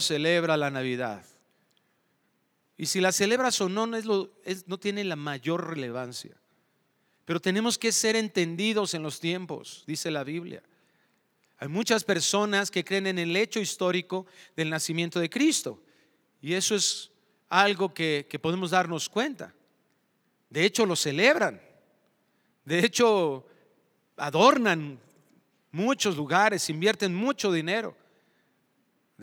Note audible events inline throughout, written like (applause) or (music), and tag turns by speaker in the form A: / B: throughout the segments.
A: Celebra la Navidad. Y si la celebras o no, no, es lo- es- no tiene la mayor relevancia. Pero tenemos que ser entendidos en los tiempos, dice la Biblia. Hay muchas personas que creen en el hecho histórico del nacimiento de Cristo. Y eso es algo que podemos darnos cuenta. De hecho, lo celebran. De hecho, adornan muchos lugares, invierten mucho dinero.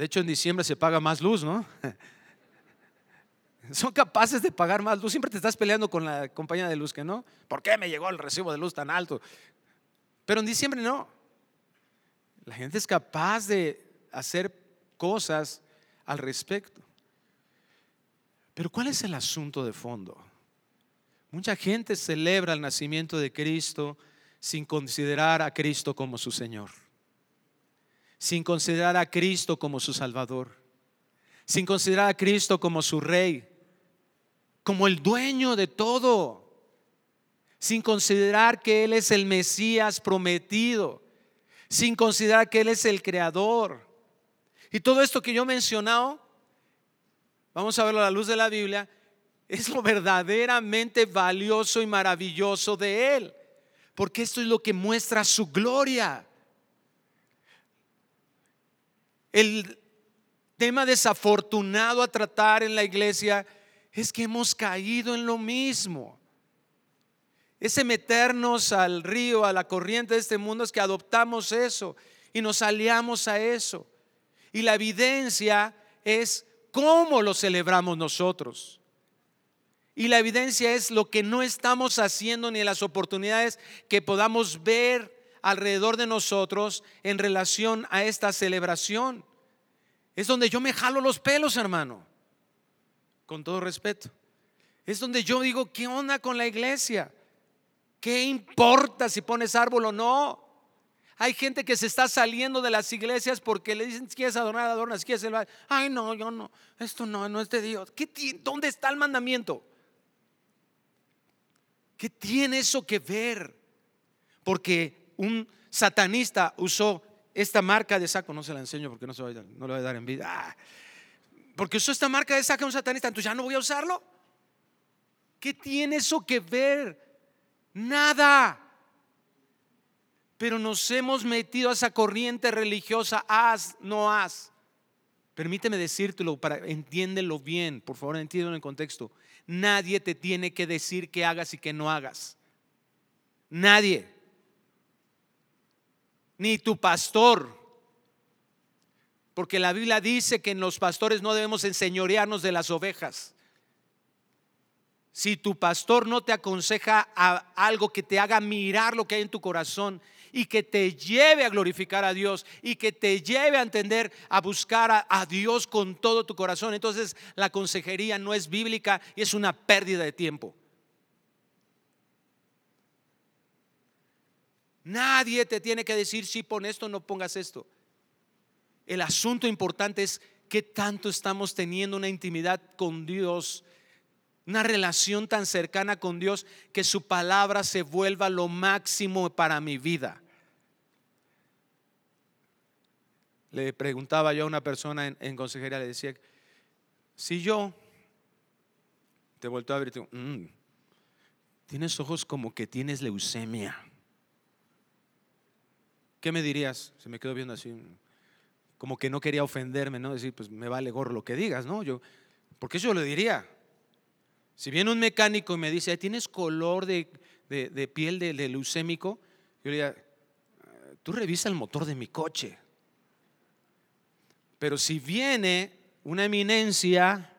A: De hecho, en diciembre se paga más luz, ¿no? (laughs) Son capaces de pagar más luz. Siempre te estás peleando con la compañía de luz que no. ¿Por qué me llegó el recibo de luz tan alto? Pero en diciembre no. La gente es capaz de hacer cosas al respecto. Pero ¿cuál es el asunto de fondo? Mucha gente celebra el nacimiento de Cristo sin considerar a Cristo como su Señor sin considerar a Cristo como su Salvador, sin considerar a Cristo como su Rey, como el dueño de todo, sin considerar que Él es el Mesías prometido, sin considerar que Él es el Creador. Y todo esto que yo he mencionado, vamos a verlo a la luz de la Biblia, es lo verdaderamente valioso y maravilloso de Él, porque esto es lo que muestra su gloria. El tema desafortunado a tratar en la iglesia es que hemos caído en lo mismo. Ese meternos al río, a la corriente de este mundo, es que adoptamos eso y nos aliamos a eso. Y la evidencia es cómo lo celebramos nosotros. Y la evidencia es lo que no estamos haciendo ni las oportunidades que podamos ver alrededor de nosotros en relación a esta celebración. Es donde yo me jalo los pelos, hermano. Con todo respeto. Es donde yo digo, ¿qué onda con la iglesia? ¿Qué importa si pones árbol o no? Hay gente que se está saliendo de las iglesias porque le dicen, quieres adornar, adornas, quieres celebrar. Ay, no, yo no, esto no, no es de Dios. ¿Qué ¿Dónde está el mandamiento? ¿Qué tiene eso que ver? Porque un satanista usó esta marca de saco, no se la enseño porque no, se va a- le voy a dar envidia. Ah, porque usó esta marca de saco un satanista, entonces ya no voy a usarlo. ¿Qué tiene eso que ver? Nada. Pero nos hemos metido a esa corriente religiosa, haz, no haz. Permíteme decírtelo para entiéndelo bien, por favor, entiéndelo en contexto. Nadie te tiene que decir que hagas y que no hagas. Nadie. Ni tu pastor. Porque la Biblia dice que en los pastores no debemos enseñorearnos de las ovejas. Si tu pastor no te aconseja algo que te haga mirar lo que hay en tu corazón y que te lleve a glorificar a Dios y que te lleve a entender, a buscar a Dios con todo tu corazón, entonces la consejería no es bíblica y es una pérdida de tiempo. Nadie te tiene que decir si pon esto o no pongas esto. El asunto importante es qué tanto estamos teniendo una intimidad con Dios una relación tan cercana con Dios que su palabra se vuelva lo máximo para mi vida. Le preguntaba yo a una persona en, en consejería, le decía, si yo te vuelto a ver y te digo, "Mm, tienes ojos como que tienes leucemia, ¿qué me dirías? Se me quedó viendo así, como que no quería ofenderme, ¿no? Decir, pues me vale gorro lo que digas, ¿no? Yo, porque eso yo lo diría. Si viene un mecánico y me dice, ¿tienes color de, de- de piel de, leucémico? Yo le diría, tú revisa el motor de mi coche. Pero si viene una eminencia,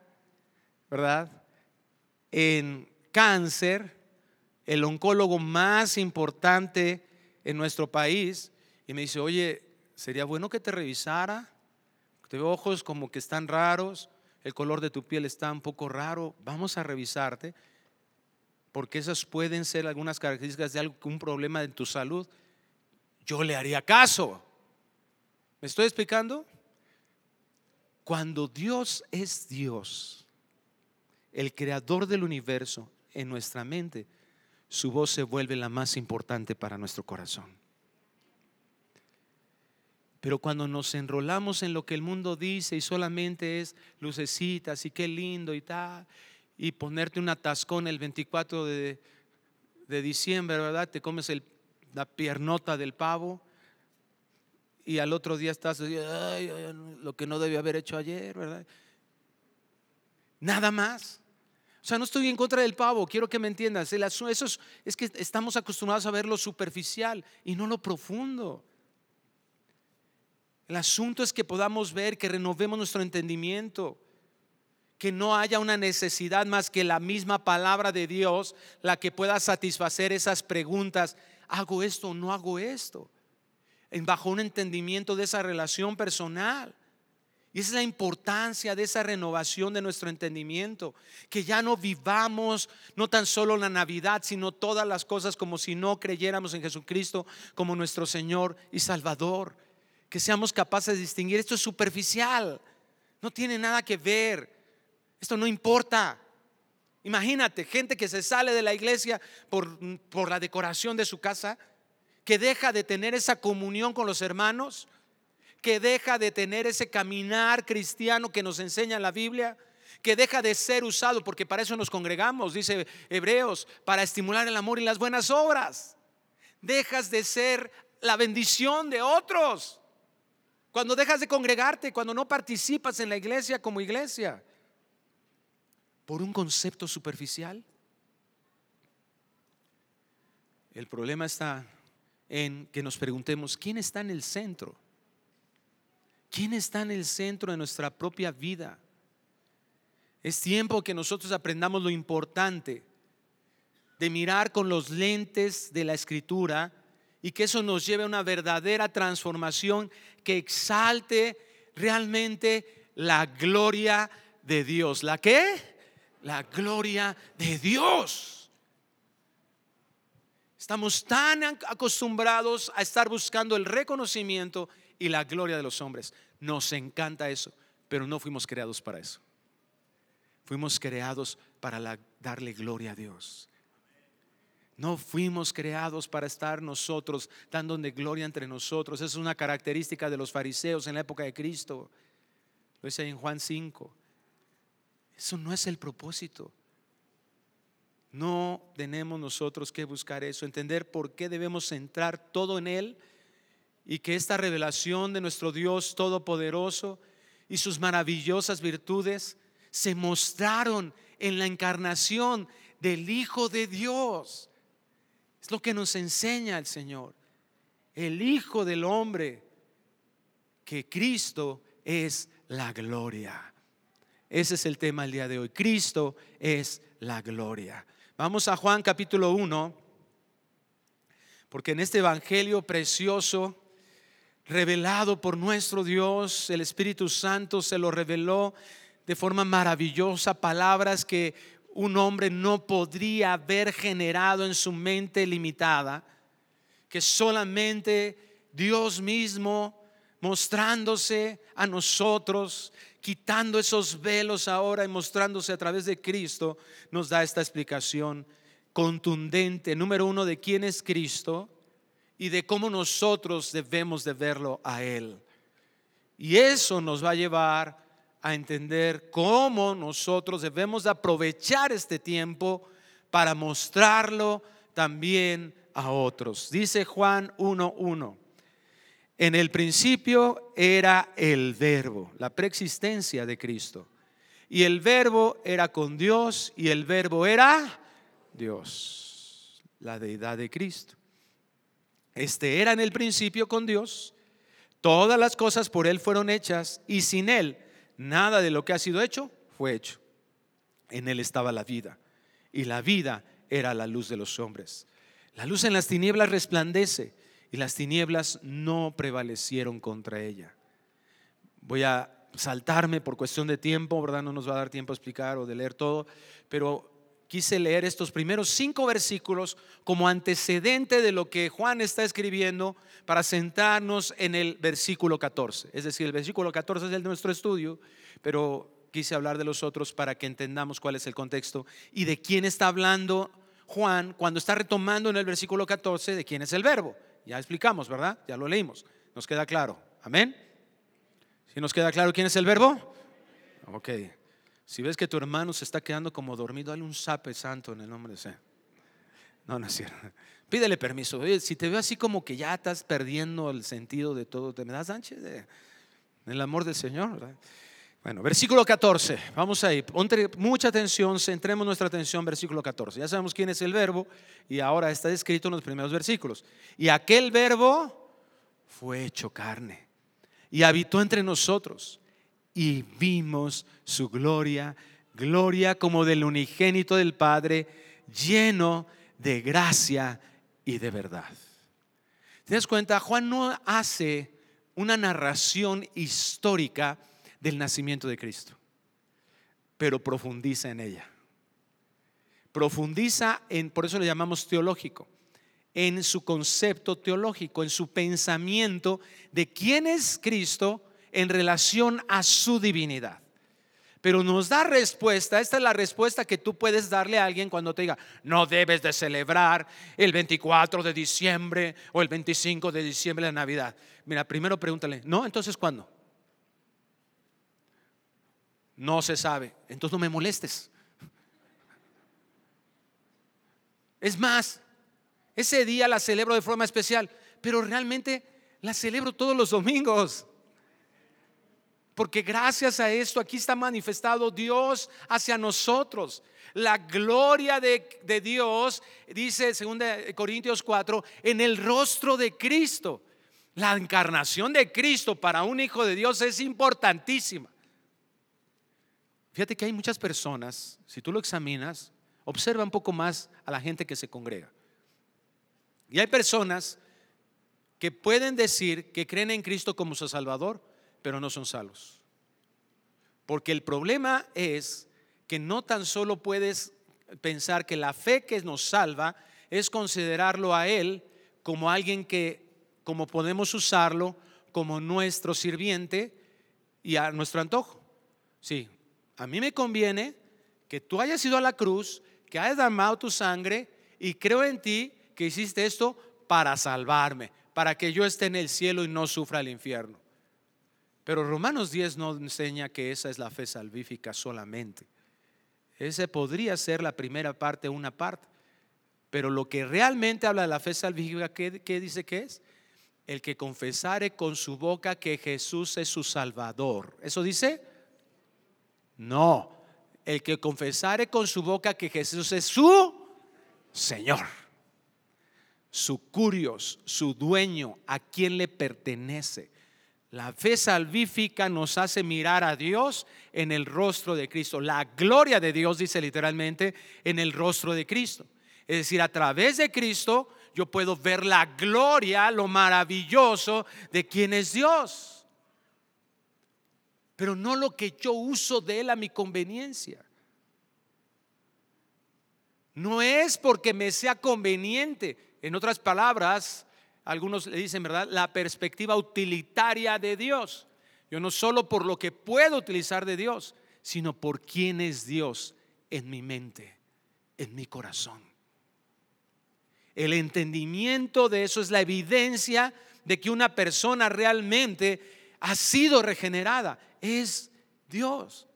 A: ¿verdad? En cáncer, el oncólogo más importante en nuestro país, y me dice, oye, sería bueno que te revisara. Te ojos como que están raros, el color de tu piel está un poco raro. Vamos a revisarte, porque esas pueden ser algunas características de algún problema en tu salud. Yo le haría caso. ¿Me estoy explicando? Cuando Dios es Dios, el creador del universo en nuestra mente, su voz se vuelve la más importante para nuestro corazón. Pero cuando nos enrolamos en lo que el mundo dice y solamente es lucecitas y qué lindo y tal, y ponerte un atascón el 24 de, diciembre, ¿verdad? Te comes la piernota del pavo y al otro día estás lo que no debía haber hecho ayer, ¿verdad? Nada más. O sea, no estoy en contra del pavo, quiero que me entiendas. eso es, es que estamos acostumbrados a ver lo superficial y no lo profundo. El asunto es que podamos ver, que renovemos nuestro entendimiento, que no haya una necesidad más que la misma palabra de Dios la que pueda satisfacer esas preguntas. ¿Hago esto o no hago esto? Bajo un entendimiento de esa relación personal. Y esa es la importancia de esa renovación de nuestro entendimiento, que ya no vivamos no tan solo la Navidad, sino todas las cosas como si no creyéramos en Jesucristo como nuestro Señor y Salvador que seamos capaces de distinguir. Esto es superficial, no tiene nada que ver, esto no importa. Imagínate, gente que se sale de la iglesia por, por la decoración de su casa, que deja de tener esa comunión con los hermanos, que deja de tener ese caminar cristiano que nos enseña la Biblia, que deja de ser usado, porque para eso nos congregamos, dice Hebreos, para estimular el amor y las buenas obras. Dejas de ser la bendición de otros. Cuando dejas de congregarte, cuando no participas en la iglesia como iglesia, por un concepto superficial. El problema está en que nos preguntemos, ¿quién está en el centro? ¿Quién está en el centro de nuestra propia vida? Es tiempo que nosotros aprendamos lo importante de mirar con los lentes de la escritura y que eso nos lleve a una verdadera transformación que exalte realmente la gloria de Dios. ¿La qué? La gloria de Dios. Estamos tan acostumbrados a estar buscando el reconocimiento y la gloria de los hombres. Nos encanta eso, pero no fuimos creados para eso. Fuimos creados para darle gloria a Dios. No fuimos creados para estar nosotros dando de gloria entre nosotros. Esa es una característica de los fariseos en la época de Cristo. Lo dice en Juan 5. Eso no es el propósito. No tenemos nosotros que buscar eso, entender por qué debemos centrar todo en Él y que esta revelación de nuestro Dios Todopoderoso y sus maravillosas virtudes se mostraron en la encarnación del Hijo de Dios. Es lo que nos enseña el Señor. El Hijo del Hombre, que Cristo es la gloria. Ese es el tema del día de hoy. Cristo es la gloria. Vamos a Juan capítulo 1, porque en este Evangelio precioso, revelado por nuestro Dios, el Espíritu Santo se lo reveló de forma maravillosa, palabras que un hombre no podría haber generado en su mente limitada, que solamente Dios mismo mostrándose a nosotros, quitando esos velos ahora y mostrándose a través de Cristo, nos da esta explicación contundente, número uno, de quién es Cristo y de cómo nosotros debemos de verlo a Él. Y eso nos va a llevar a entender cómo nosotros debemos de aprovechar este tiempo para mostrarlo también a otros. Dice Juan 1.1, en el principio era el verbo, la preexistencia de Cristo. Y el verbo era con Dios y el verbo era Dios, la deidad de Cristo. Este era en el principio con Dios. Todas las cosas por Él fueron hechas y sin Él Nada de lo que ha sido hecho fue hecho. En él estaba la vida y la vida era la luz de los hombres. La luz en las tinieblas resplandece y las tinieblas no prevalecieron contra ella. Voy a saltarme por cuestión de tiempo, ¿verdad? No nos va a dar tiempo a explicar o de leer todo, pero quise leer estos primeros cinco versículos como antecedente de lo que Juan está escribiendo para sentarnos en el versículo 14. Es decir, el versículo 14 es el de nuestro estudio, pero quise hablar de los otros para que entendamos cuál es el contexto y de quién está hablando Juan cuando está retomando en el versículo 14 de quién es el verbo. Ya explicamos, ¿verdad? Ya lo leímos. Nos queda claro. Amén. ¿Si nos queda claro quién es el verbo? Ok. Si ves que tu hermano se está quedando como dormido, dale un sape santo en el nombre de ese. No, no es cierto. (laughs) Pídele permiso. si te veo así como que ya estás perdiendo el sentido de todo, ¿te me das anche de, el amor del Señor? Bueno, versículo 14, vamos ahí, ponte mucha atención, centremos nuestra atención, versículo 14. Ya sabemos quién es el verbo y ahora está escrito en los primeros versículos. Y aquel verbo fue hecho carne y habitó entre nosotros y vimos su gloria, gloria como del unigénito del Padre, lleno de gracia y de verdad. ¿Te das cuenta? Juan no hace una narración histórica del nacimiento de Cristo, pero profundiza en ella. Profundiza en, por eso le llamamos teológico, en su concepto teológico, en su pensamiento de quién es Cristo en relación a su divinidad. Pero nos da respuesta, esta es la respuesta que tú puedes darle a alguien cuando te diga, no debes de celebrar el 24 de diciembre o el 25 de diciembre de Navidad. Mira, primero pregúntale, ¿no? Entonces, ¿cuándo? No se sabe. Entonces no me molestes. Es más, ese día la celebro de forma especial, pero realmente la celebro todos los domingos. Porque gracias a esto aquí está manifestado Dios hacia nosotros. La gloria de, Dios, dice 2 Corintios 4, en el rostro de Cristo. La encarnación de Cristo para un hijo de Dios es importantísima. Fíjate que hay muchas personas, si tú lo examinas, observa un poco más a la gente que se congrega. Y hay personas que pueden decir que creen en Cristo como su Salvador, pero no son salvos. Porque el problema es que no tan solo puedes pensar que la fe que nos salva es considerarlo a Él como alguien que, como podemos usarlo, como nuestro sirviente y a nuestro antojo. Sí, a mí me conviene que tú hayas ido a la cruz, que hayas derramado tu sangre y creo en ti que hiciste esto para salvarme, para que yo esté en el cielo y no sufra el infierno. Pero Romanos 10 no enseña que esa es la fe salvífica solamente. Ese podría ser la primera parte, una parte. Pero lo que realmente habla de la fe salvífica, ¿qué, qué dice que es? El que confesare con su boca que Jesús es su Salvador. ¿Eso dice? No, el que confesare con su boca que Jesús es su Señor, su curios, su dueño, a quien le pertenece. La fe salvífica nos hace mirar a Dios en el rostro de Cristo. La gloria de Dios, dice literalmente, en el rostro de Cristo. Es decir, a través de Cristo yo puedo ver la gloria, lo maravilloso de quien es Dios pero no lo que yo uso de él a mi conveniencia. No es porque me sea conveniente. En otras palabras, algunos le dicen, ¿verdad? La perspectiva utilitaria de Dios. Yo no solo por lo que puedo utilizar de Dios, sino por quién es Dios en mi mente, en mi corazón. El entendimiento de eso es la evidencia de que una persona realmente ha sido regenerada es Dios.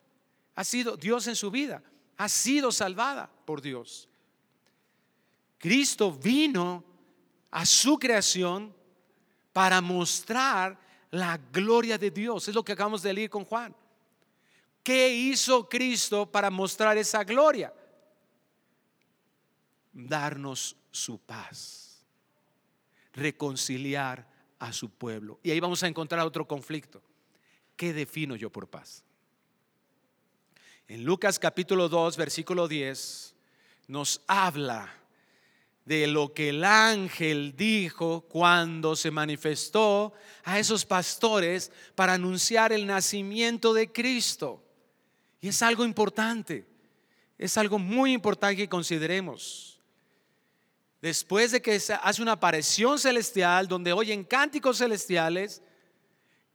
A: Ha sido Dios en su vida. Ha sido salvada por Dios. Cristo vino a su creación para mostrar la gloria de Dios. Es lo que acabamos de leer con Juan. ¿Qué hizo Cristo para mostrar esa gloria? Darnos su paz, reconciliar a su pueblo. Y ahí vamos a encontrar otro conflicto. ¿Qué defino yo por paz? En Lucas capítulo 2, versículo 10, nos habla de lo que el ángel dijo cuando se manifestó a esos pastores para anunciar el nacimiento de Cristo. Y es algo importante, es algo muy importante que consideremos. Después de que se hace una aparición celestial donde oyen cánticos celestiales,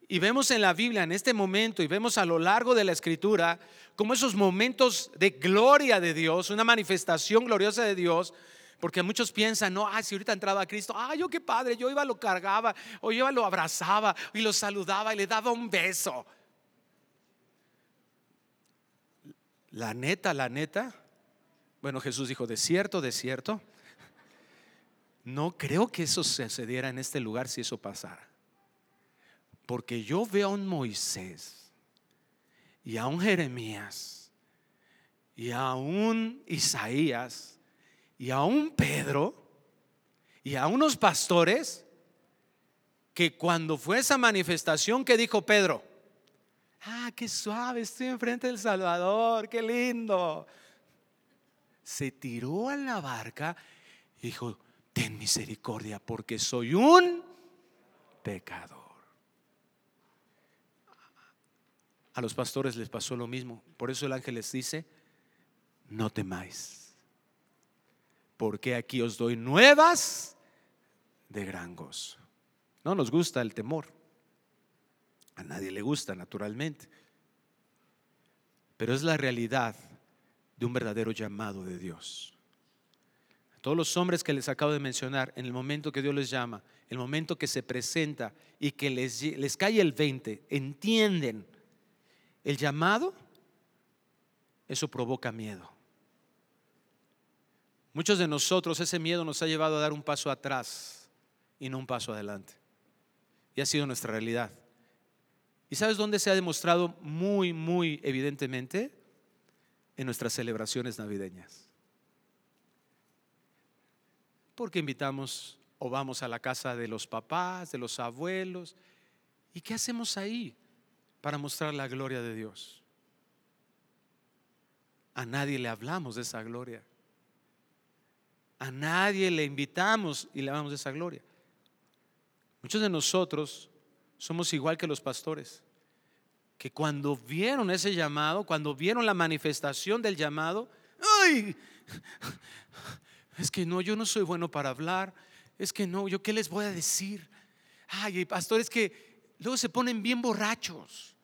A: y vemos en la Biblia en este momento y vemos a lo largo de la escritura como esos momentos de gloria de Dios, una manifestación gloriosa de Dios, porque muchos piensan, no, ay, si ahorita entraba a Cristo, ay, yo qué padre, yo iba, lo cargaba, o yo iba, lo abrazaba, y lo saludaba y le daba un beso. La neta, la neta, bueno, Jesús dijo, de cierto, de cierto, no creo que eso sucediera en este lugar si eso pasara. Porque yo veo a un Moisés y a un Jeremías y a un Isaías y a un Pedro y a unos pastores que cuando fue esa manifestación que dijo Pedro, ah, qué suave, estoy enfrente del Salvador, qué lindo. Se tiró a la barca y dijo, ten misericordia porque soy un pecador. A los pastores les pasó lo mismo. Por eso el ángel les dice, no temáis porque aquí os doy nuevas de gran gozo. No nos gusta el temor. A nadie le gusta, naturalmente. Pero es la realidad de un verdadero llamado de Dios. A todos los hombres que les acabo de mencionar, en el momento que Dios les llama, el momento que se presenta y que les, les cae el 20, entienden el llamado, eso provoca miedo. Muchos de nosotros ese miedo nos ha llevado a dar un paso atrás y no un paso adelante. Y ha sido nuestra realidad. ¿Y sabes dónde se ha demostrado muy, muy evidentemente? En nuestras celebraciones navideñas. Porque invitamos o vamos a la casa de los papás, de los abuelos. ¿Y qué hacemos ahí para mostrar la gloria de Dios? A nadie le hablamos de esa gloria. A nadie le invitamos y le damos esa gloria. Muchos de nosotros somos igual que los pastores, que cuando vieron ese llamado, cuando vieron la manifestación del llamado, ¡ay! Es que no, yo no soy bueno para hablar, es que no, yo qué les voy a decir. Ay, pastores que luego se ponen bien borrachos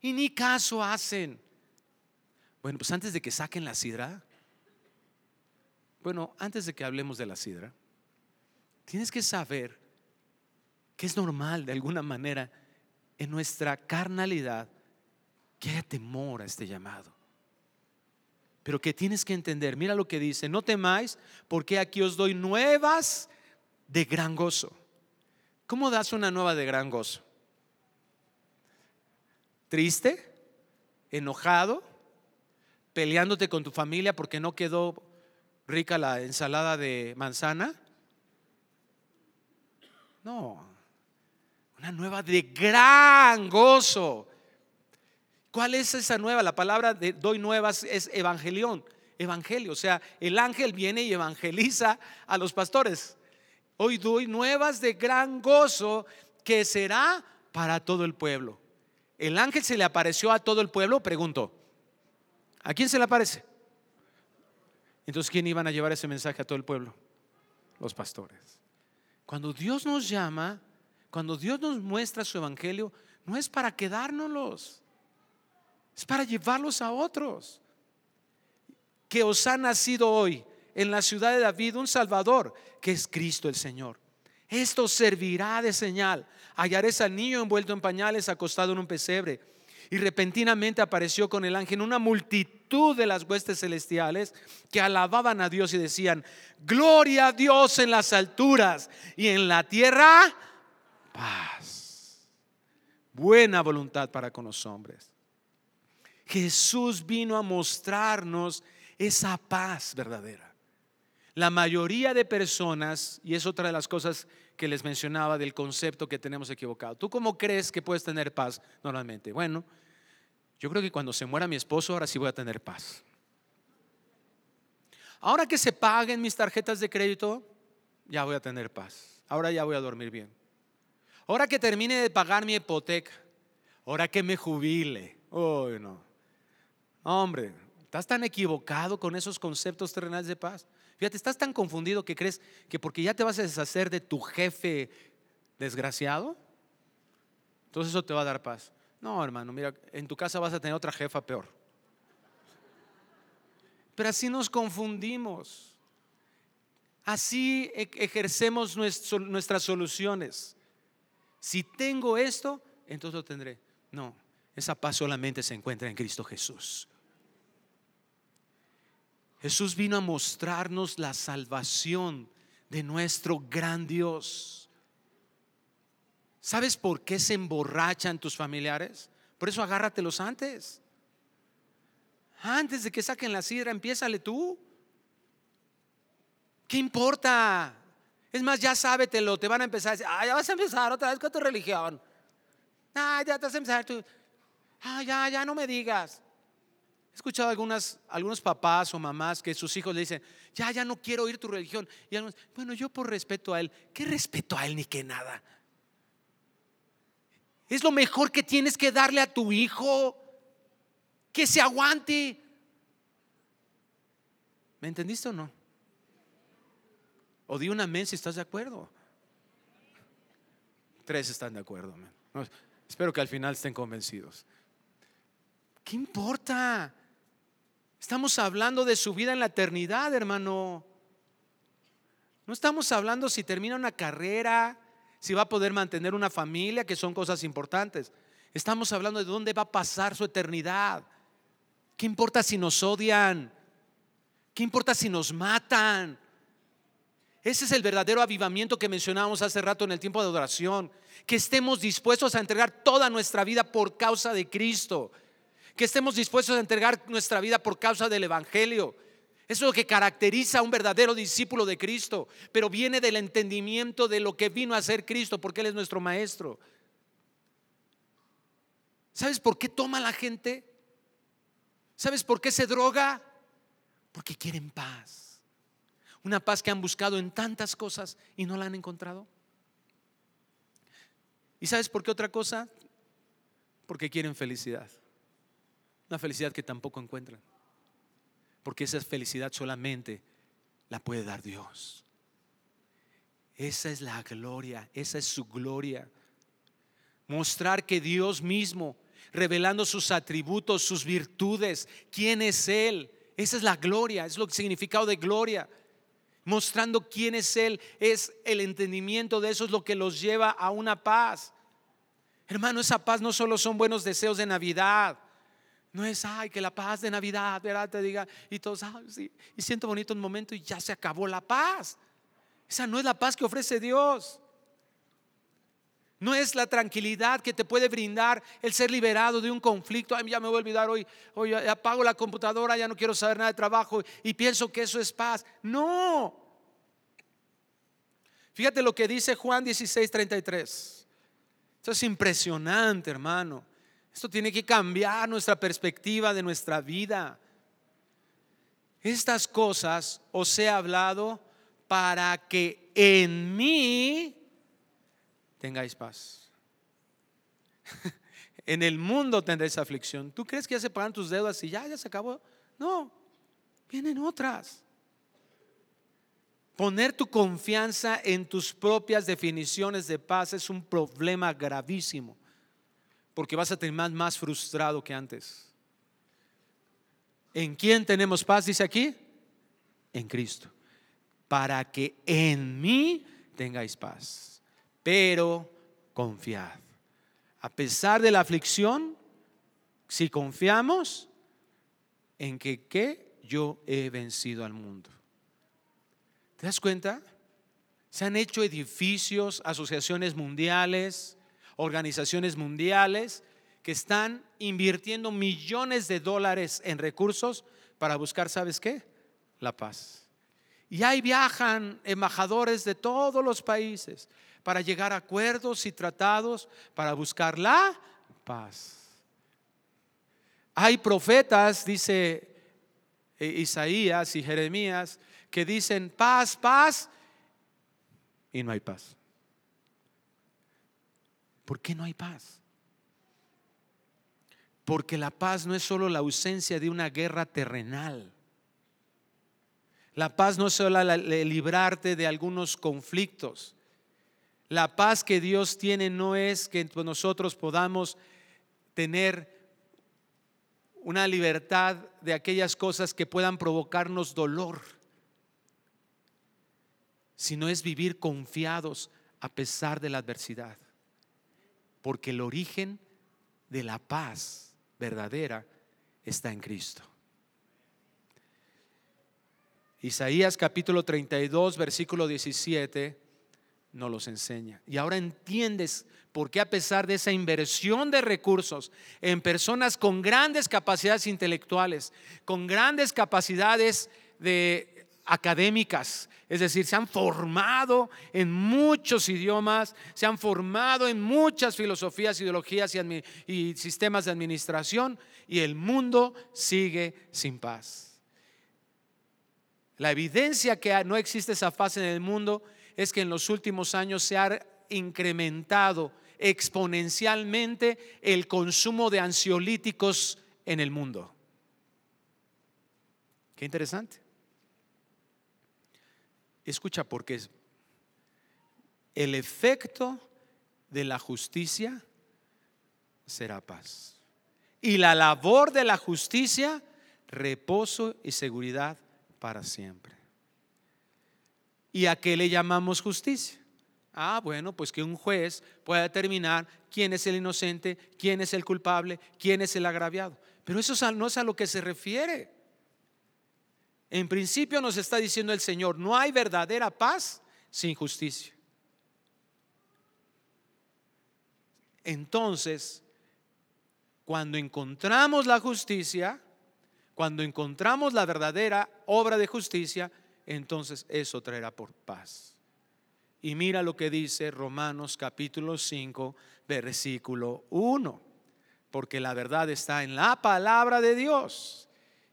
A: y ni caso hacen. Bueno, pues antes de que saquen la sidra, bueno, antes de que hablemos de la sidra, tienes que saber que es normal de alguna manera en nuestra carnalidad que haya temor a este llamado. Pero que tienes que entender, mira lo que dice, no temáis porque aquí os doy nuevas de gran gozo. ¿Cómo das una nueva de gran gozo? ¿Triste? ¿Enojado? ¿Peleándote con tu familia porque no quedó rica la ensalada de manzana? No, una nueva de gran gozo. ¿Cuál es esa nueva? La palabra de doy nuevas es evangelión, evangelio. O sea, el ángel viene y evangeliza a los pastores. Hoy doy nuevas de gran gozo que será para todo el pueblo. El ángel se le apareció a todo el pueblo, pregunto. ¿A quién se le aparece? Entonces, ¿quién iban a llevar ese mensaje a todo el pueblo? Los pastores. Cuando Dios nos llama, cuando Dios nos muestra su evangelio, no es para quedárnoslos, es para llevarlos a otros. Que os ha nacido hoy en la ciudad de David un Salvador, que es Cristo el Señor. Esto servirá de señal. Hallaréis al niño envuelto en pañales, acostado en un pesebre. Y repentinamente apareció con el ángel una multitud de las huestes celestiales que alababan a Dios y decían, gloria a Dios en las alturas y en la tierra, paz. Buena voluntad para con los hombres. Jesús vino a mostrarnos esa paz verdadera. La mayoría de personas, y es otra de las cosas que les mencionaba del concepto que tenemos equivocado. ¿Tú cómo crees que puedes tener paz normalmente? Bueno, yo creo que cuando se muera mi esposo, ahora sí voy a tener paz. Ahora que se paguen mis tarjetas de crédito, ya voy a tener paz. Ahora ya voy a dormir bien. Ahora que termine de pagar mi hipoteca, ahora que me jubile. Uy, no. Hombre, estás tan equivocado con esos conceptos terrenales de paz. Fíjate, estás tan confundido que crees que porque ya te vas a deshacer de tu jefe desgraciado, entonces eso te va a dar paz. No, hermano, mira, en tu casa vas a tener otra jefa peor. Pero así nos confundimos. Así e-, ejercemos nuestras soluciones. Si tengo esto, entonces lo tendré. No, esa paz solamente se encuentra en Cristo Jesús. Jesús vino a mostrarnos la salvación de nuestro gran Dios. ¿Sabes por qué se emborrachan tus familiares? Por eso agárratelos antes. Antes de que saquen la sidra, empiézale tú. ¿Qué importa? Es más, ya sábetelo, te van a empezar a decir, ah, ya vas a empezar otra vez con tu religión. Ah, ya te vas a empezar tú. Ah, ya, ya no me digas. Escuchado algunas, algunos papás o mamás que sus hijos le dicen, ya, ya no quiero oír tu religión. Y bueno, yo por respeto a él, ¿qué respeto a él ni que nada? Es lo mejor que tienes que darle a tu hijo, que se aguante. ¿Me entendiste o no? O di una amén si estás de acuerdo. Tres están de acuerdo. espero que al final estén convencidos. ¿Qué importa? Estamos hablando de su vida en la eternidad, hermano. No estamos hablando si termina una carrera, si va a poder mantener una familia, que son cosas importantes. Estamos hablando de dónde va a pasar su eternidad. ¿Qué importa si nos odian? ¿Qué importa si nos matan? Ese es el verdadero avivamiento que mencionábamos hace rato en el tiempo de adoración. Que estemos dispuestos a entregar toda nuestra vida por causa de Cristo. Que estemos dispuestos a entregar nuestra vida por causa del Evangelio. Eso es lo que caracteriza a un verdadero discípulo de Cristo. Pero viene del entendimiento de lo que vino a ser Cristo, porque Él es nuestro Maestro. ¿Sabes por qué toma la gente? ¿Sabes por qué se droga? Porque quieren paz. Una paz que han buscado en tantas cosas y no la han encontrado. ¿Y sabes por qué otra cosa? Porque quieren felicidad. Una felicidad que tampoco encuentran. Porque esa felicidad solamente la puede dar Dios. Esa es la gloria, esa es su gloria. Mostrar que Dios mismo, revelando sus atributos, sus virtudes, quién es Él. Esa es la gloria, es lo significado de gloria mostrando quién es Él, es el entendimiento de eso, es lo que los lleva a una paz. Hermano, esa paz no solo son buenos deseos de Navidad, no es, ay, que la paz de Navidad, ¿verdad? Te diga, y todos, ay, sí, y siento bonito un momento y ya se acabó la paz. Esa no es la paz que ofrece Dios. No es la tranquilidad que te puede brindar el ser liberado de un conflicto. Ay, ya me voy a olvidar hoy, hoy apago la computadora, ya no quiero saber nada de trabajo y pienso que eso es paz. No. Fíjate lo que dice Juan 16, 33. Esto es impresionante, hermano. Esto tiene que cambiar nuestra perspectiva de nuestra vida. Estas cosas os he hablado para que en mí tengáis paz. (laughs) en el mundo tendréis aflicción. ¿Tú crees que ya se pagan tus deudas y ya, ya se acabó? No, vienen otras. Poner tu confianza en tus propias definiciones de paz es un problema gravísimo, porque vas a terminar más frustrado que antes. ¿En quién tenemos paz? Dice aquí, en Cristo, para que en mí tengáis paz pero confiad. A pesar de la aflicción, si confiamos en que ¿qué? yo he vencido al mundo. ¿Te das cuenta? Se han hecho edificios, asociaciones mundiales, organizaciones mundiales que están invirtiendo millones de dólares en recursos para buscar, ¿sabes qué? La paz. Y ahí viajan embajadores de todos los países para llegar a acuerdos y tratados para buscar la paz. Hay profetas, dice eh, Isaías y Jeremías que dicen paz, paz, y no hay paz. ¿Por qué no hay paz? Porque la paz no es solo la ausencia de una guerra terrenal. La paz no es solo librarte de algunos conflictos. La paz que Dios tiene no es que nosotros podamos tener una libertad de aquellas cosas que puedan provocarnos dolor, sino es vivir confiados a pesar de la adversidad. Porque el origen de la paz verdadera está en Cristo. Isaías capítulo 32, versículo 17, nos los enseña. Y ahora entiendes por qué a pesar de esa inversión de recursos en personas con grandes capacidades intelectuales, con grandes capacidades de académicas, es decir, se han formado en muchos idiomas, se han formado en muchas filosofías, ideologías y, sistemas de administración, y el mundo sigue sin paz. La evidencia que no existe esa fase en el mundo es que en los últimos años se ha incrementado exponencialmente el consumo de ansiolíticos en el mundo. Qué interesante. Escucha, porque el efecto de la justicia será paz. Y la labor de la justicia, reposo y seguridad para siempre. ¿Y a qué le llamamos justicia? Ah, bueno, pues que un juez pueda determinar quién es el inocente, quién es el culpable, quién es el agraviado. Pero eso no es a lo que se refiere. En principio nos está diciendo el Señor, no hay verdadera paz sin justicia. Entonces, cuando encontramos la justicia, cuando encontramos la verdadera obra de justicia, entonces eso traerá por paz. Y mira lo que dice Romanos capítulo 5, versículo 1. Porque la verdad está en la palabra de Dios.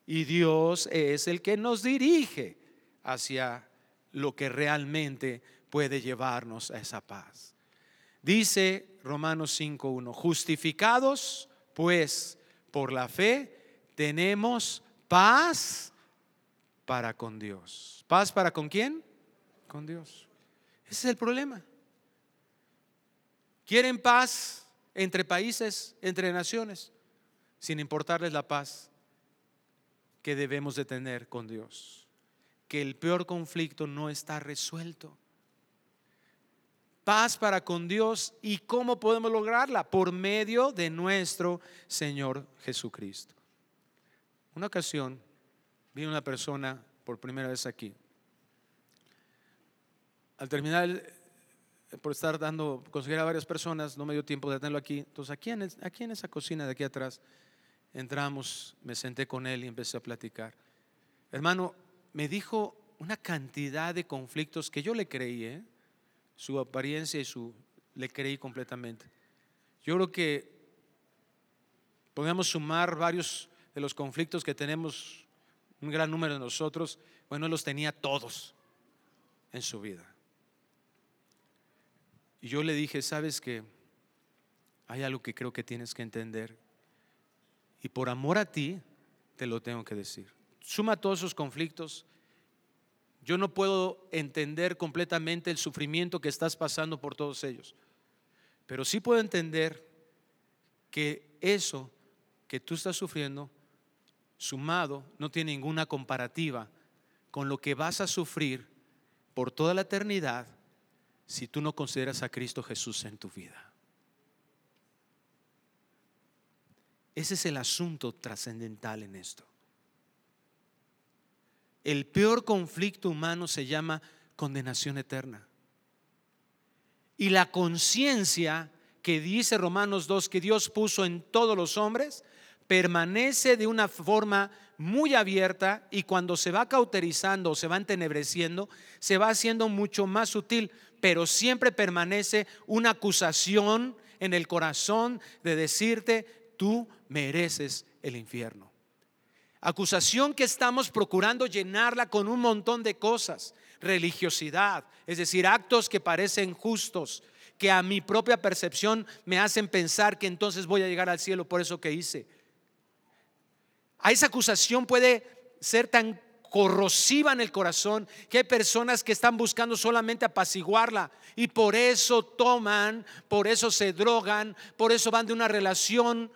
A: Y Dios es el que nos dirige hacia lo que realmente puede llevarnos a esa paz. Dice Romanos 5.1, justificados pues por la fe tenemos paz para con Dios. ¿Paz para con quién? Con Dios. Ese es el problema. Quieren paz entre países, entre naciones, sin importarles la paz que debemos de tener con Dios. Que el peor conflicto no está resuelto. Paz para con Dios y cómo podemos lograrla por medio de nuestro Señor Jesucristo. Una ocasión vi una persona por primera vez aquí. Al terminar, por estar dando, conseguir a varias personas, no me dio tiempo de tenerlo aquí. Entonces, aquí en, aquí en esa cocina de aquí atrás, entramos, me senté con él y empecé a platicar. Hermano, me dijo una cantidad de conflictos que yo le creí, ¿eh? su apariencia y su, le creí completamente. Yo creo que podemos sumar varios de los conflictos que tenemos un gran número de nosotros, bueno, los tenía todos en su vida. Y yo le dije, sabes que hay algo que creo que tienes que entender. Y por amor a ti, te lo tengo que decir. Suma todos esos conflictos. Yo no puedo entender completamente el sufrimiento que estás pasando por todos ellos. Pero sí puedo entender que eso que tú estás sufriendo sumado no tiene ninguna comparativa con lo que vas a sufrir por toda la eternidad si tú no consideras a Cristo Jesús en tu vida. Ese es el asunto trascendental en esto. El peor conflicto humano se llama condenación eterna. Y la conciencia que dice Romanos 2 que Dios puso en todos los hombres permanece de una forma muy abierta y cuando se va cauterizando o se va entenebreciendo, se va haciendo mucho más sutil, pero siempre permanece una acusación en el corazón de decirte, tú mereces el infierno. Acusación que estamos procurando llenarla con un montón de cosas. Religiosidad, es decir, actos que parecen justos, que a mi propia percepción me hacen pensar que entonces voy a llegar al cielo por eso que hice. A esa acusación puede ser tan corrosiva en el corazón que hay personas que están buscando solamente apaciguarla y por eso toman, por eso se drogan, por eso van de una relación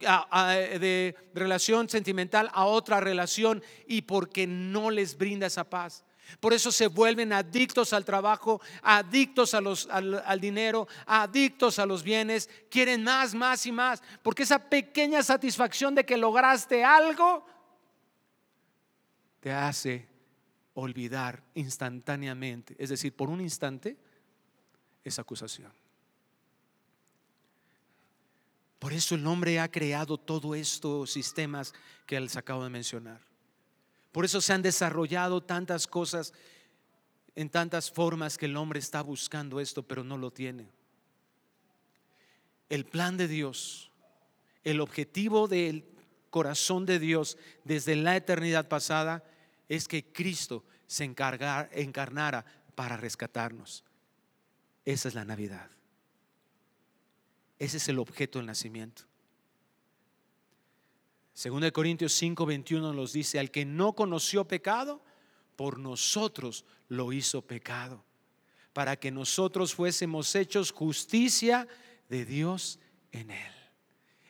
A: de relación sentimental a otra relación y porque no les brinda esa paz. Por eso se vuelven adictos al trabajo, adictos a los, al, al, dinero, adictos a los bienes, quieren más, más y más, porque esa pequeña satisfacción de que lograste algo te hace olvidar instantáneamente, es decir, por un instante, esa acusación. Por eso el hombre ha creado todos estos sistemas que les acabo de mencionar. Por eso se han desarrollado tantas cosas en tantas formas que el hombre está buscando esto, pero no lo tiene. El plan de Dios, el objetivo del corazón de Dios desde la eternidad pasada es que Cristo se encarnara para rescatarnos. Esa es la Navidad. Ese es el objeto del nacimiento. Segundo de Corintios 5, 21 nos dice, al que no conoció pecado, por nosotros lo hizo pecado, para que nosotros fuésemos hechos justicia de Dios en él.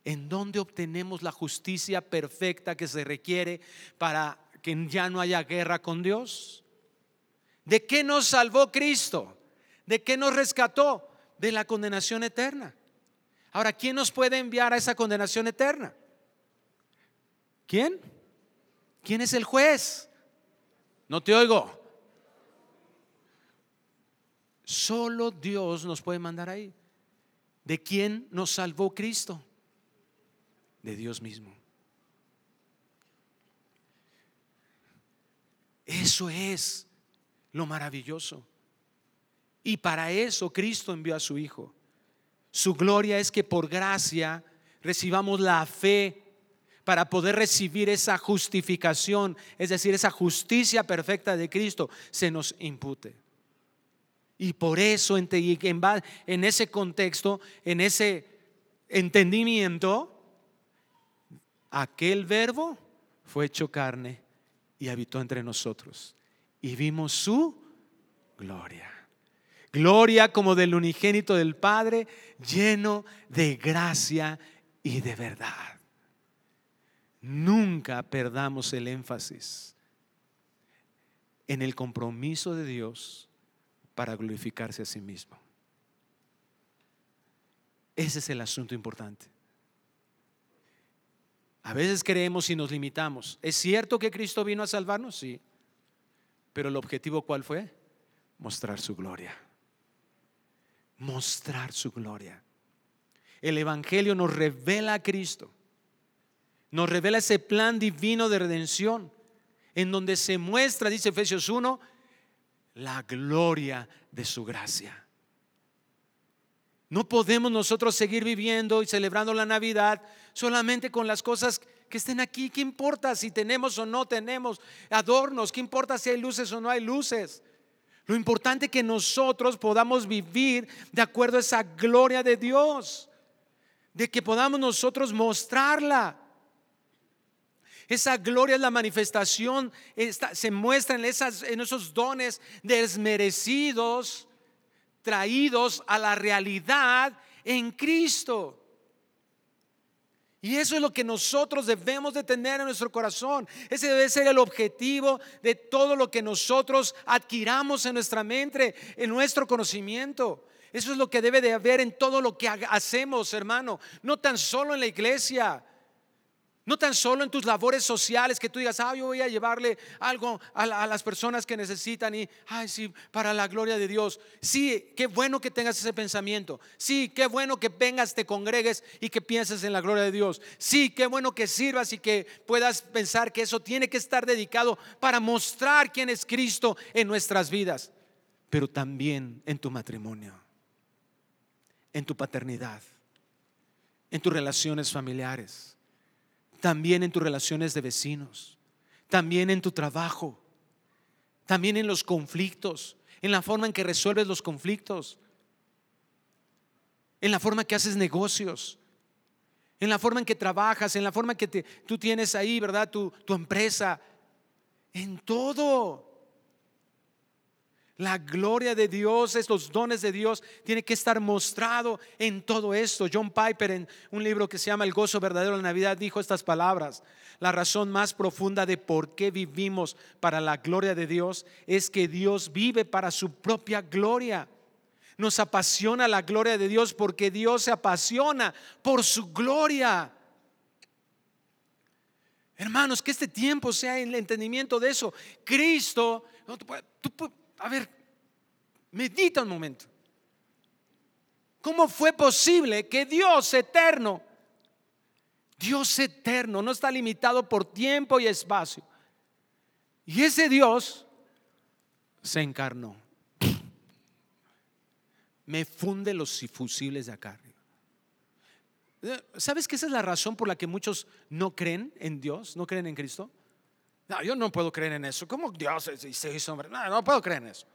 A: ¿En dónde obtenemos la justicia perfecta que se requiere para que ya no haya guerra con Dios? ¿De qué nos salvó Cristo? ¿De qué nos rescató? De la condenación eterna. Ahora, ¿quién nos puede enviar a esa condenación eterna? ¿Quién? ¿Quién es el juez? No te oigo. Solo Dios nos puede mandar ahí. ¿De quién nos salvó Cristo? De Dios mismo. Eso es lo maravilloso. Y para eso Cristo envió a su Hijo. Su gloria es que por gracia recibamos la fe para poder recibir esa justificación, es decir, esa justicia perfecta de Cristo, se nos impute. Y por eso, en ese contexto, en ese entendimiento, aquel verbo fue hecho carne y habitó entre nosotros. Y vimos su gloria. Gloria como del unigénito del Padre, lleno de gracia y de verdad. Nunca perdamos el énfasis en el compromiso de Dios para glorificarse a sí mismo. Ese es el asunto importante. A veces creemos y nos limitamos. ¿Es cierto que Cristo vino a salvarnos? Sí. Pero el objetivo cuál fue? Mostrar su gloria. Mostrar su gloria. El Evangelio nos revela a Cristo nos revela ese plan divino de redención, en donde se muestra, dice Efesios 1, la gloria de su gracia. No podemos nosotros seguir viviendo y celebrando la Navidad solamente con las cosas que estén aquí. ¿Qué importa si tenemos o no tenemos adornos? ¿Qué importa si hay luces o no hay luces? Lo importante es que nosotros podamos vivir de acuerdo a esa gloria de Dios, de que podamos nosotros mostrarla. Esa gloria es la manifestación, se muestra en esos dones desmerecidos, traídos a la realidad en Cristo. Y eso es lo que nosotros debemos de tener en nuestro corazón. Ese debe ser el objetivo de todo lo que nosotros adquiramos en nuestra mente, en nuestro conocimiento. Eso es lo que debe de haber en todo lo que hacemos, hermano. No tan solo en la iglesia, no tan solo en tus labores sociales que tú digas, ah, yo voy a llevarle algo a, las personas que necesitan y, ay, sí, para la gloria de Dios. Sí, qué bueno que tengas ese pensamiento. Sí, qué bueno que vengas, te congregues y que pienses en la gloria de Dios. Sí, qué bueno que sirvas y que puedas pensar que eso tiene que estar dedicado para mostrar quién es Cristo en nuestras vidas, pero también en tu matrimonio, en tu paternidad, en tus relaciones familiares también en tus relaciones de vecinos, también en tu trabajo, también en los conflictos, en la forma en que resuelves los conflictos, en la forma que haces negocios, en la forma en que trabajas, en la forma que tú tienes ahí, ¿verdad? Tu, tu empresa, en todo. La gloria de Dios, estos dones de Dios, tiene que estar mostrado en todo esto. John Piper, en un libro que se llama El gozo verdadero de la Navidad, dijo estas palabras. La razón más profunda de por qué vivimos para la gloria de Dios es que Dios vive para su propia gloria. Nos apasiona la gloria de Dios porque Dios se apasiona por su gloria. Hermanos, que este tiempo sea el entendimiento de eso. Cristo, a ver, medita un momento. ¿Cómo fue posible que Dios eterno, Dios eterno, no está limitado por tiempo y espacio? Y ese Dios se encarnó me funde los fusibles de acá ¿Sabes que esa es la razón por la que muchos no creen en Dios, no creen en Cristo? No, yo no puedo creer en eso. ¿Cómo Dios se hizo hombre? No, no puedo creer en eso.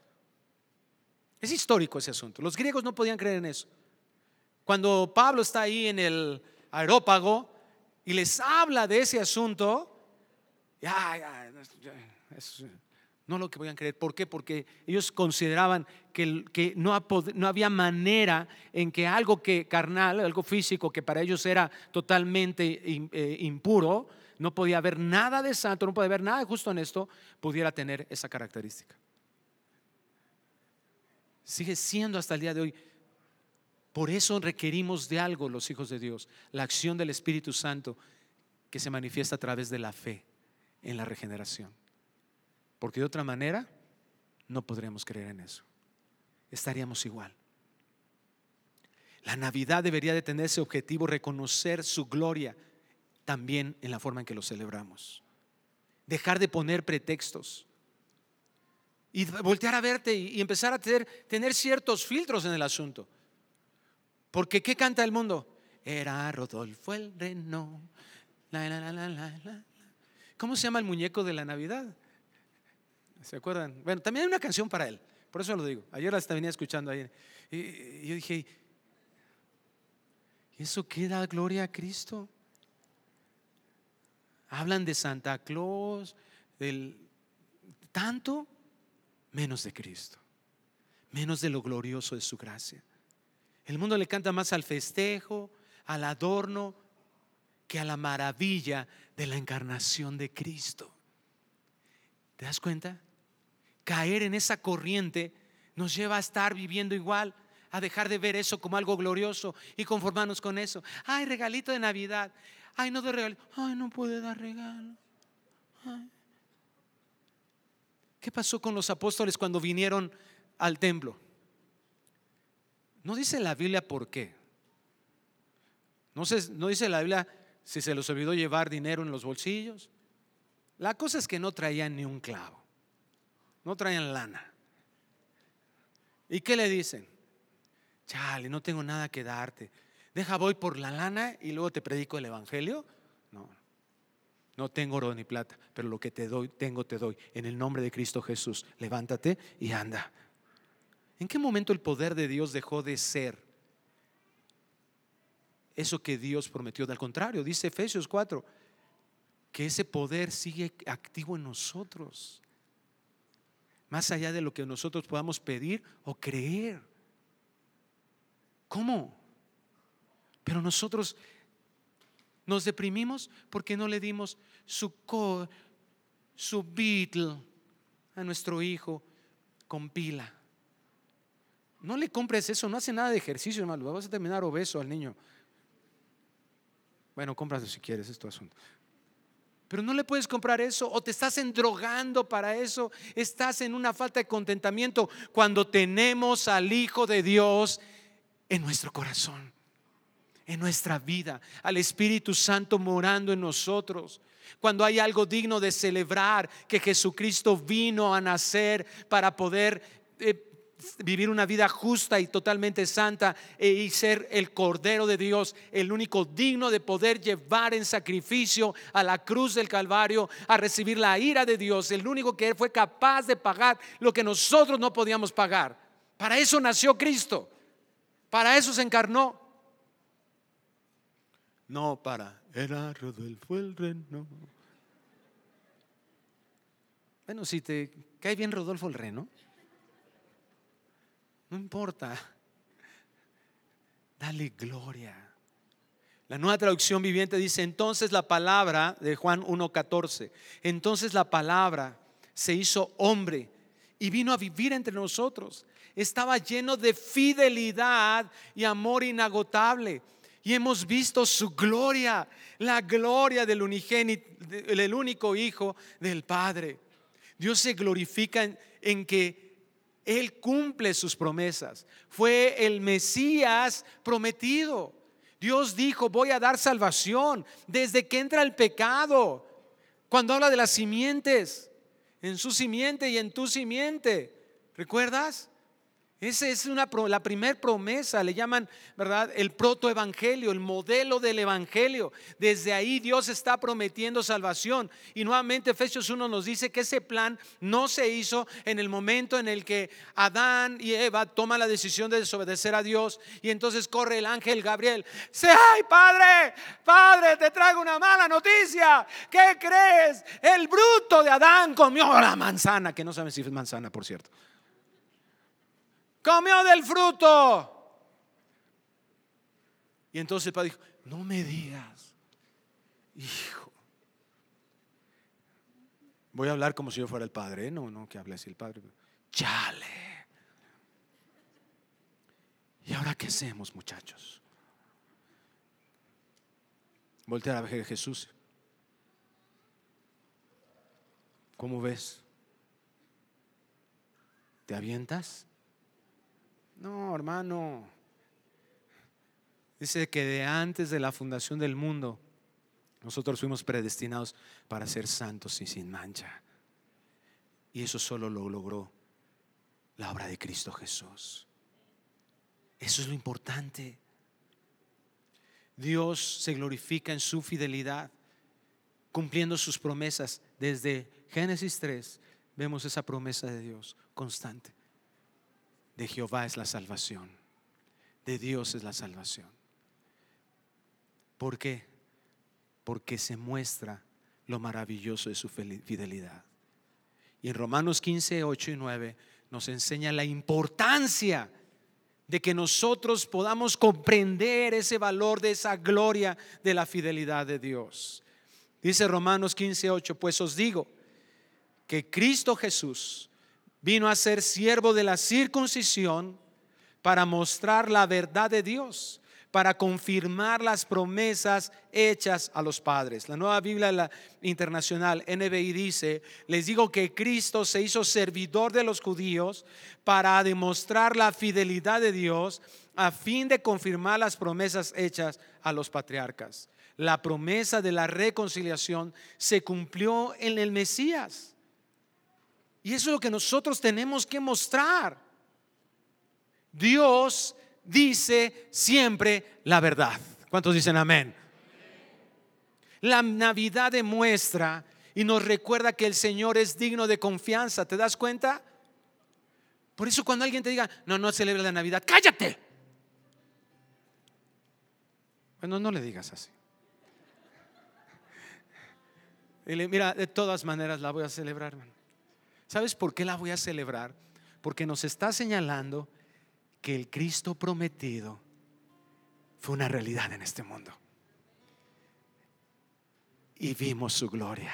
A: Es histórico ese asunto. Los griegos no podían creer en eso. Cuando Pablo está ahí en el aerópago y les habla de ese asunto, ya, ya, es, no lo que a creer. ¿Por qué? Porque ellos consideraban que, que no, no, había manera en que algo que carnal, algo físico que para ellos era totalmente eh, impuro, no podía haber nada de santo, no podía haber nada de justo en esto, pudiera tener esa característica. Sigue siendo hasta el día de hoy. Por eso requerimos de algo los hijos de Dios, la acción del Espíritu Santo que se manifiesta a través de la fe en la regeneración. Porque de otra manera no podríamos creer en eso. Estaríamos igual. La Navidad debería de tener ese objetivo, reconocer su gloria también en la forma en que lo celebramos. Dejar de poner pretextos. Y voltear a verte y, empezar a tener, tener ciertos filtros en el asunto. Porque ¿qué canta el mundo? Era Rodolfo el Reno. ¿Cómo se llama el muñeco de la Navidad? ¿Se acuerdan? Bueno, también hay una canción para él, por eso lo digo. Ayer la venía escuchando ahí. Y, yo dije, ¿y eso qué da gloria a Cristo? Hablan de Santa Claus, del tanto, menos de Cristo, menos de lo glorioso de su gracia. El mundo le canta más al festejo, al adorno, que a la maravilla de la encarnación de Cristo. ¿Te das cuenta? caer en esa corriente nos lleva a estar viviendo igual, a dejar de ver eso como algo glorioso y conformarnos con eso. Ay, regalito de Navidad. Ay, no de regalo. Ay, no puede dar regalo. ¿Qué pasó con los apóstoles cuando vinieron al templo? No dice la Biblia por qué. No, no dice la Biblia si se les olvidó llevar dinero en los bolsillos. La cosa es que no traían ni un clavo no traían lana. ¿Y qué le dicen? Chale, no tengo nada que darte. Deja, voy por la lana y luego te predico el Evangelio. No, no tengo oro ni plata, pero lo que te doy, tengo, te doy. En el nombre de Cristo Jesús, levántate y anda. ¿En qué momento el poder de Dios dejó de ser eso que Dios prometió? Al contrario, dice Efesios 4, que ese poder sigue activo en nosotros más allá de lo que nosotros podamos pedir o creer. ¿Cómo? Pero nosotros nos deprimimos porque no le dimos su, co, su Beatle a nuestro hijo con pila. No le compres eso, no hace nada de ejercicio, hermano. Vas a terminar obeso al niño. Bueno, cómpralo si quieres, es tu asunto. Pero no le puedes comprar eso o te estás endrogando para eso. Estás en una falta de contentamiento cuando tenemos al Hijo de Dios en nuestro corazón, en nuestra vida, al Espíritu Santo morando en nosotros. Cuando hay algo digno de celebrar que Jesucristo vino a nacer para poder... Eh, vivir una vida justa y totalmente santa e, y ser el Cordero de Dios, el único digno de poder llevar en sacrificio a la cruz del Calvario, a recibir la ira de Dios, el único que fue capaz de pagar lo que nosotros no podíamos pagar. Para eso nació Cristo, para eso se encarnó. No para, era Rodolfo el reno. Bueno, si te cae bien Rodolfo el reno, no importa. Dale gloria. La nueva traducción viviente dice, entonces la palabra de Juan 1.14, entonces la palabra se hizo hombre y vino a vivir entre nosotros. Estaba lleno de fidelidad y amor inagotable. Y hemos visto su gloria, la gloria del del único Hijo del Padre. Dios se glorifica en que él cumple sus promesas. Fue el Mesías prometido. Dios dijo, voy a dar salvación desde que entra el pecado. Cuando habla de las simientes, en su simiente y en tu simiente. ¿Recuerdas? Esa es una, la primera promesa, le llaman, ¿verdad? El protoevangelio, el modelo del evangelio. Desde ahí Dios está prometiendo salvación. Y nuevamente Efesios 1 nos dice que ese plan no se hizo en el momento en el que Adán y Eva toman la decisión de desobedecer a Dios. Y entonces corre el ángel Gabriel. Ay padre, padre, te traigo una mala noticia. ¿Qué crees? El bruto de Adán comió la manzana, que no saben si es manzana, por cierto comió del fruto. Y entonces el padre dijo, no me digas, hijo. Voy a hablar como si yo fuera el padre, ¿eh? no, no, que hable así el padre. Chale. ¿Y ahora qué hacemos, muchachos? Voltea a ver a Jesús. ¿Cómo ves? ¿Te avientas? No, hermano. Dice que de antes de la fundación del mundo, nosotros fuimos predestinados para ser santos y sin mancha. Y eso solo lo logró la obra de Cristo Jesús. Eso es lo importante. Dios se glorifica en su fidelidad, cumpliendo sus promesas. Desde Génesis 3 vemos esa promesa de Dios constante de Jehová es la salvación, de Dios es la salvación. ¿Por qué? Porque se muestra lo maravilloso de su fidelidad. Y en Romanos 15, 8 y 9 nos enseña la importancia de que nosotros podamos comprender ese valor de esa gloria de la fidelidad de Dios. Dice Romanos 15, 8, pues os digo que Cristo Jesús, vino a ser siervo de la circuncisión para mostrar la verdad de Dios, para confirmar las promesas hechas a los padres. La nueva Biblia internacional NBI dice, les digo que Cristo se hizo servidor de los judíos para demostrar la fidelidad de Dios a fin de confirmar las promesas hechas a los patriarcas. La promesa de la reconciliación se cumplió en el Mesías. Y eso es lo que nosotros tenemos que mostrar. Dios dice siempre la verdad. ¿Cuántos dicen amén? La Navidad demuestra y nos recuerda que el Señor es digno de confianza. ¿Te das cuenta? Por eso cuando alguien te diga, no, no celebra la Navidad, cállate. Bueno, no le digas así. Dile, mira, de todas maneras la voy a celebrar, hermano. ¿Sabes por qué la voy a celebrar? Porque nos está señalando que el Cristo prometido fue una realidad en este mundo. Y vimos su gloria.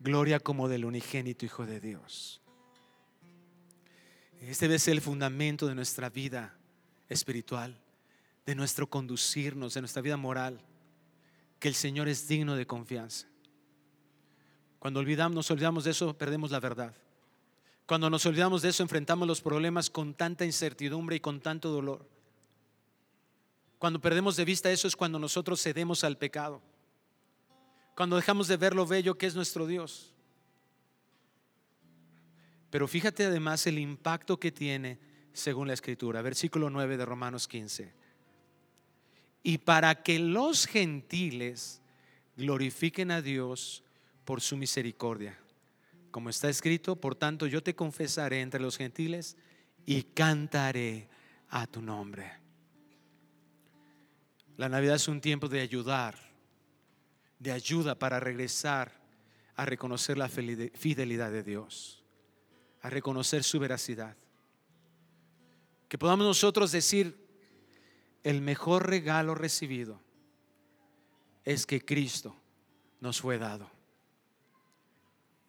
A: Gloria como del unigénito Hijo de Dios. Este debe ser el fundamento de nuestra vida espiritual, de nuestro conducirnos, de nuestra vida moral, que el Señor es digno de confianza. Cuando olvidamos, nos olvidamos de eso, perdemos la verdad. Cuando nos olvidamos de eso, enfrentamos los problemas con tanta incertidumbre y con tanto dolor. Cuando perdemos de vista eso es cuando nosotros cedemos al pecado. Cuando dejamos de ver lo bello que es nuestro Dios. Pero fíjate además el impacto que tiene según la escritura. Versículo 9 de Romanos 15. Y para que los gentiles glorifiquen a Dios por su misericordia. Como está escrito, por tanto yo te confesaré entre los gentiles y cantaré a tu nombre. La Navidad es un tiempo de ayudar, de ayuda para regresar a reconocer la fidelidad de Dios, a reconocer su veracidad. Que podamos nosotros decir, el mejor regalo recibido es que Cristo nos fue dado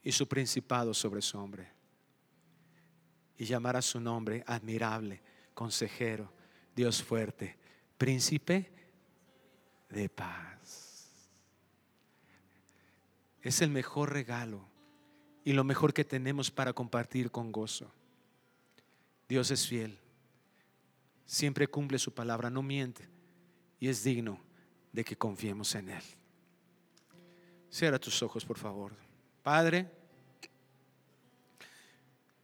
A: y su principado sobre su hombre. Y llamar a su nombre admirable, consejero, Dios fuerte, príncipe de paz. Es el mejor regalo y lo mejor que tenemos para compartir con gozo. Dios es fiel, siempre cumple su palabra, no miente y es digno de que confiemos en Él. Cierra tus ojos, por favor. Padre,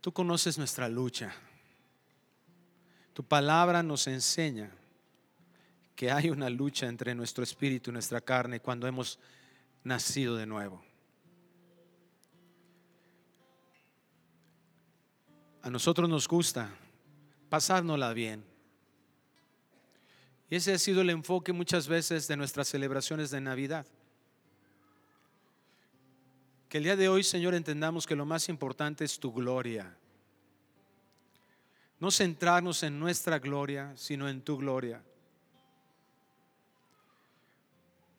A: tú conoces nuestra lucha. Tu palabra nos enseña que hay una lucha entre nuestro espíritu y nuestra carne cuando hemos nacido de nuevo. A nosotros nos gusta pasárnosla bien. Y ese ha sido el enfoque muchas veces de nuestras celebraciones de Navidad. Que el día de hoy, Señor, entendamos que lo más importante es tu gloria. No centrarnos en nuestra gloria, sino en tu gloria.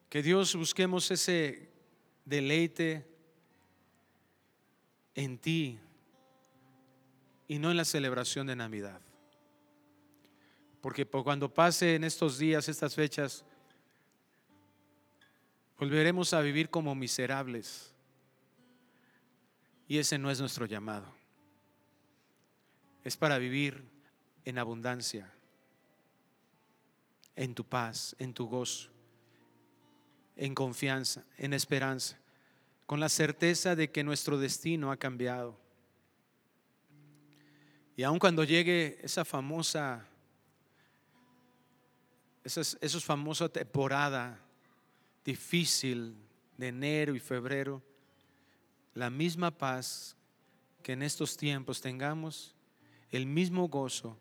A: Que Dios busquemos ese deleite en ti y no en la celebración de Navidad. Porque cuando pase en estos días, estas fechas, volveremos a vivir como miserables y ese no es nuestro llamado. Es para vivir en abundancia, en tu paz, en tu gozo, en confianza, en esperanza, con la certeza de que nuestro destino ha cambiado. Y aun cuando llegue esa famosa, esa, famosa temporada difícil de enero y febrero, la misma paz que en estos tiempos tengamos, el mismo gozo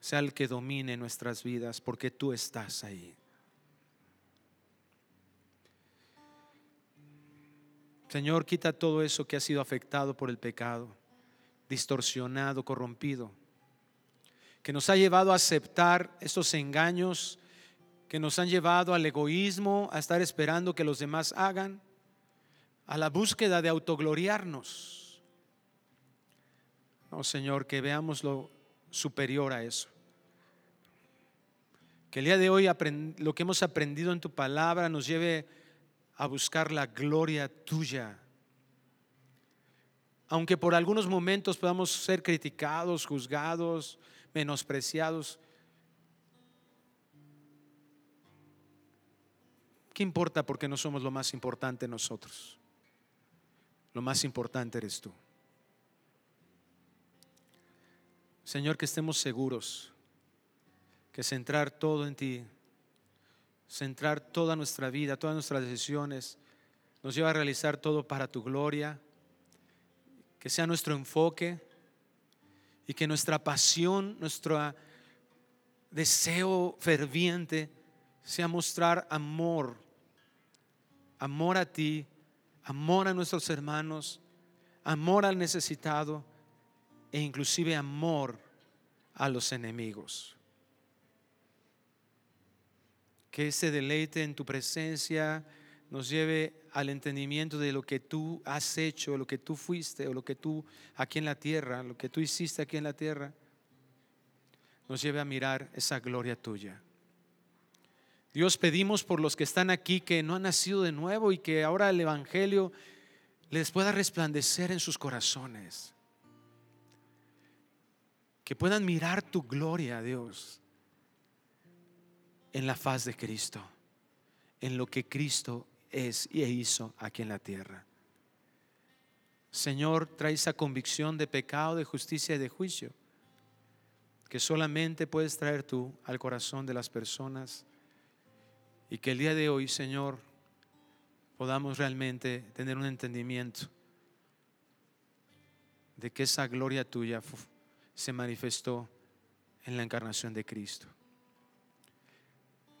A: sea el que domine nuestras vidas, porque tú estás ahí. Señor, quita todo eso que ha sido afectado por el pecado, distorsionado, corrompido, que nos ha llevado a aceptar estos engaños, que nos han llevado al egoísmo, a estar esperando que los demás hagan a la búsqueda de autogloriarnos. No, Señor, que veamos lo superior a eso. Que el día de hoy lo que hemos aprendido en tu palabra nos lleve a buscar la gloria tuya. Aunque por algunos momentos podamos ser criticados, juzgados, menospreciados, ¿qué importa porque no somos lo más importante nosotros? Lo más importante eres tú. Señor, que estemos seguros que centrar todo en ti, centrar toda nuestra vida, todas nuestras decisiones, nos lleva a realizar todo para tu gloria, que sea nuestro enfoque y que nuestra pasión, nuestro deseo ferviente sea mostrar amor, amor a ti, amor a nuestros hermanos, amor al necesitado e inclusive amor a los enemigos. Que ese deleite en tu presencia nos lleve al entendimiento de lo que tú has hecho, lo que tú fuiste o lo que tú aquí en la tierra, lo que tú hiciste aquí en la tierra, nos lleve a mirar esa gloria tuya. Dios pedimos por los que están aquí que no han nacido de nuevo y que ahora el Evangelio les pueda resplandecer en sus corazones. Que puedan mirar tu gloria, Dios, en la faz de Cristo, en lo que Cristo es y hizo aquí en la tierra. Señor, trae esa convicción de pecado, de justicia y de juicio que solamente puedes traer tú al corazón de las personas y que el día de hoy, Señor, podamos realmente tener un entendimiento de que esa gloria tuya se manifestó en la encarnación de Cristo.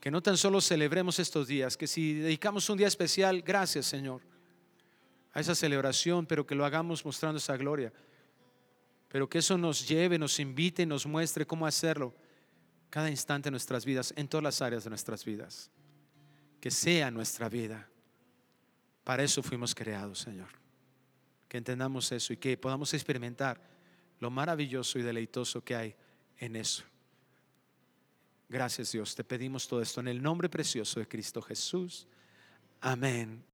A: Que no tan solo celebremos estos días, que si dedicamos un día especial, gracias Señor, a esa celebración, pero que lo hagamos mostrando esa gloria. Pero que eso nos lleve, nos invite, nos muestre cómo hacerlo cada instante de nuestras vidas, en todas las áreas de nuestras vidas. Que sea nuestra vida. Para eso fuimos creados, Señor. Que entendamos eso y que podamos experimentar lo maravilloso y deleitoso que hay en eso. Gracias Dios, te pedimos todo esto en el nombre precioso de Cristo Jesús. Amén.